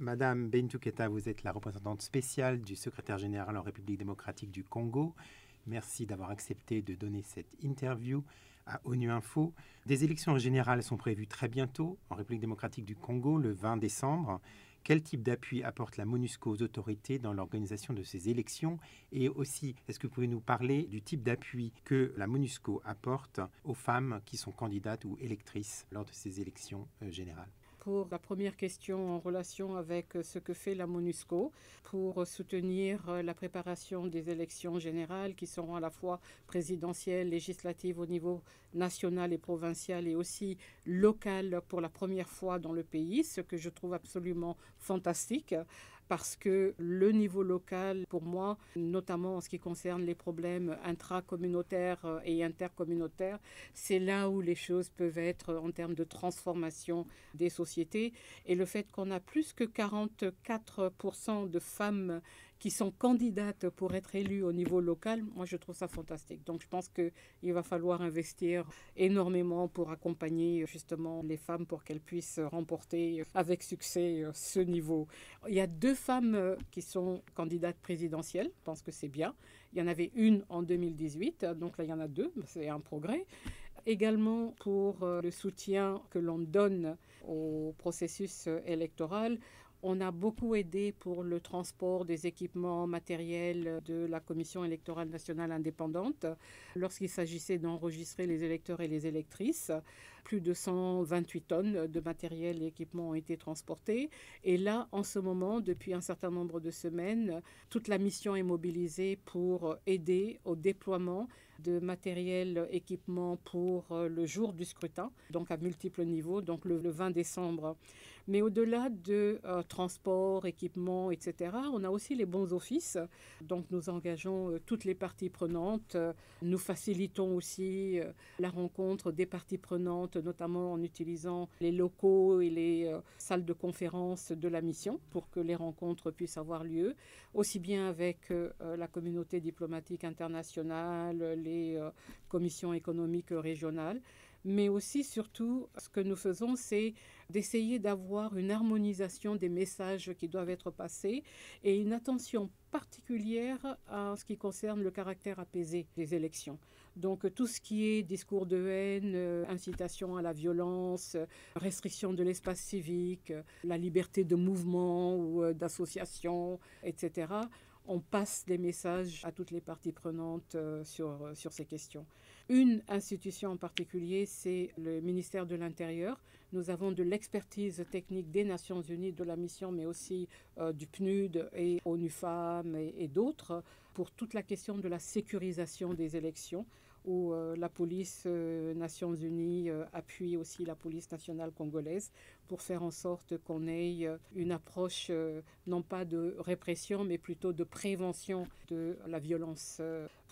Madame Bentou Keta, vous êtes la représentante spéciale du secrétaire général en République démocratique du Congo. Merci d'avoir accepté de donner cette interview à ONU Info. Des élections générales sont prévues très bientôt en République démocratique du Congo le 20 décembre. Quel type d'appui apporte la MONUSCO aux autorités dans l'organisation de ces élections? Et aussi, est-ce que vous pouvez nous parler du type d'appui que la MONUSCO apporte aux femmes qui sont candidates ou électrices lors de ces élections euh, générales? Pour la première question en relation avec ce que fait la MONUSCO pour soutenir la préparation des élections générales qui seront à la fois présidentielles, législatives au niveau national et provincial et aussi local pour la première fois dans le pays, ce que je trouve absolument fantastique parce que le niveau local, pour moi, notamment en ce qui concerne les problèmes intracommunautaires et intercommunautaires, c'est là où les choses peuvent être en termes de transformation des sociétés. Et le fait qu'on a plus que 44% de femmes qui sont candidates pour être élues au niveau local, moi je trouve ça fantastique. Donc je pense qu'il va falloir investir énormément pour accompagner justement les femmes pour qu'elles puissent remporter avec succès ce niveau. Il y a deux femmes qui sont candidates présidentielles, je pense que c'est bien. Il y en avait une en 2018, donc là il y en a deux, c'est un progrès également pour le soutien que l'on donne au processus électoral. On a beaucoup aidé pour le transport des équipements matériels de la Commission électorale nationale indépendante lorsqu'il s'agissait d'enregistrer les électeurs et les électrices. Plus de 128 tonnes de matériel et équipements ont été transportés. Et là, en ce moment, depuis un certain nombre de semaines, toute la mission est mobilisée pour aider au déploiement de matériel, équipement pour le jour du scrutin, donc à multiples niveaux, donc le, 20 décembre. Mais au-delà de euh, transport, équipement, etc., on a aussi les bons offices. Donc nous engageons euh, toutes les parties prenantes. Nous facilitons aussi euh, la rencontre des parties prenantes, notamment en utilisant les locaux et les salles de conférence de la mission pour que les rencontres puissent avoir lieu, aussi bien avec la communauté diplomatique internationale, les commissions économiques régionales, mais aussi surtout ce que nous faisons, c'est d'essayer d'avoir une harmonisation des messages qui doivent être passés et une attention particulière à ce qui concerne le caractère apaisé des élections. Donc tout ce qui est discours de haine, euh, incitation à la violence, restriction de l'espace civique, la liberté de mouvement ou euh, d'association, etc on passe des messages à toutes les parties prenantes euh, sur, euh, sur ces questions. Une institution en particulier, c'est le ministère de l'Intérieur. Nous avons de l'expertise technique des Nations Unies, de la mission, mais aussi euh, du PNUD et ONU Femmes et d'autres pour toute la question de la sécurisation des élections où euh, la police euh, Nations Unies euh, appuie aussi la police nationale congolaise pour faire en sorte qu'on ait une approche non pas de répression mais plutôt de prévention de la violence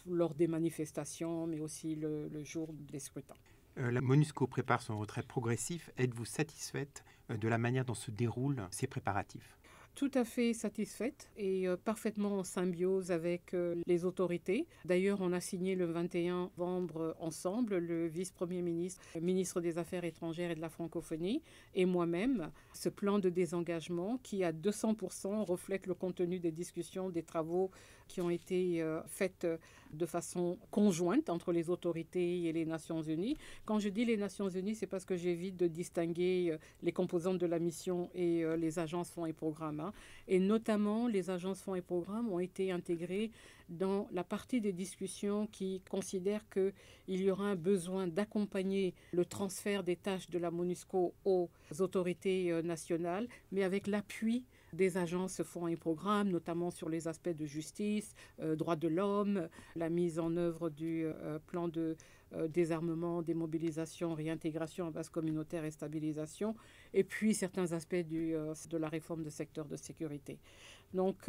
lors des manifestations mais aussi le, le jour des scrutins. la MONUSCO prépare son retrait progressif. Êtes-vous satisfaite de la manière dont se déroulent ces préparatifs? Tout à fait satisfaite et euh, parfaitement en symbiose avec euh, les autorités. D'ailleurs, on a signé le 21 novembre ensemble, le vice-premier ministre, le ministre des Affaires étrangères et de la francophonie et moi-même, ce plan de désengagement qui à 200% reflète le contenu des discussions, des travaux qui ont été euh, faits de façon conjointe entre les autorités et les Nations Unies. Quand je dis les Nations Unies, c'est parce que j'évite de distinguer les composantes de la mission et les agences, fonds et programmes. Hein. Et notamment, les agences fonds et programmes ont été intégrées dans la partie des discussions qui considère qu'il y aura un besoin d'accompagner le transfert des tâches de la MONUSCO aux autorités euh, nationales, mais avec l'appui des agences fonds et programmes, notamment sur les aspects de justice, euh, droits de l'homme, la mise en œuvre du euh, plan de désarmement, démobilisation, réintégration en base communautaire et stabilisation, et puis certains aspects du, de la réforme du secteur de sécurité. Donc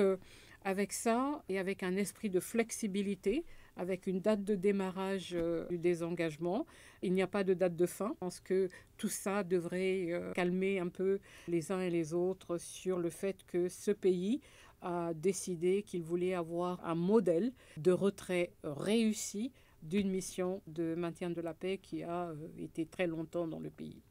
avec ça et avec un esprit de flexibilité, avec une date de démarrage euh, du désengagement. Il n'y a pas de date de fin. Je pense que tout ça devrait euh, calmer un peu les uns et les autres sur le fait que ce pays a décidé qu'il voulait avoir un modèle de retrait réussi d'une mission de maintien de la paix qui a euh, été très longtemps dans le pays.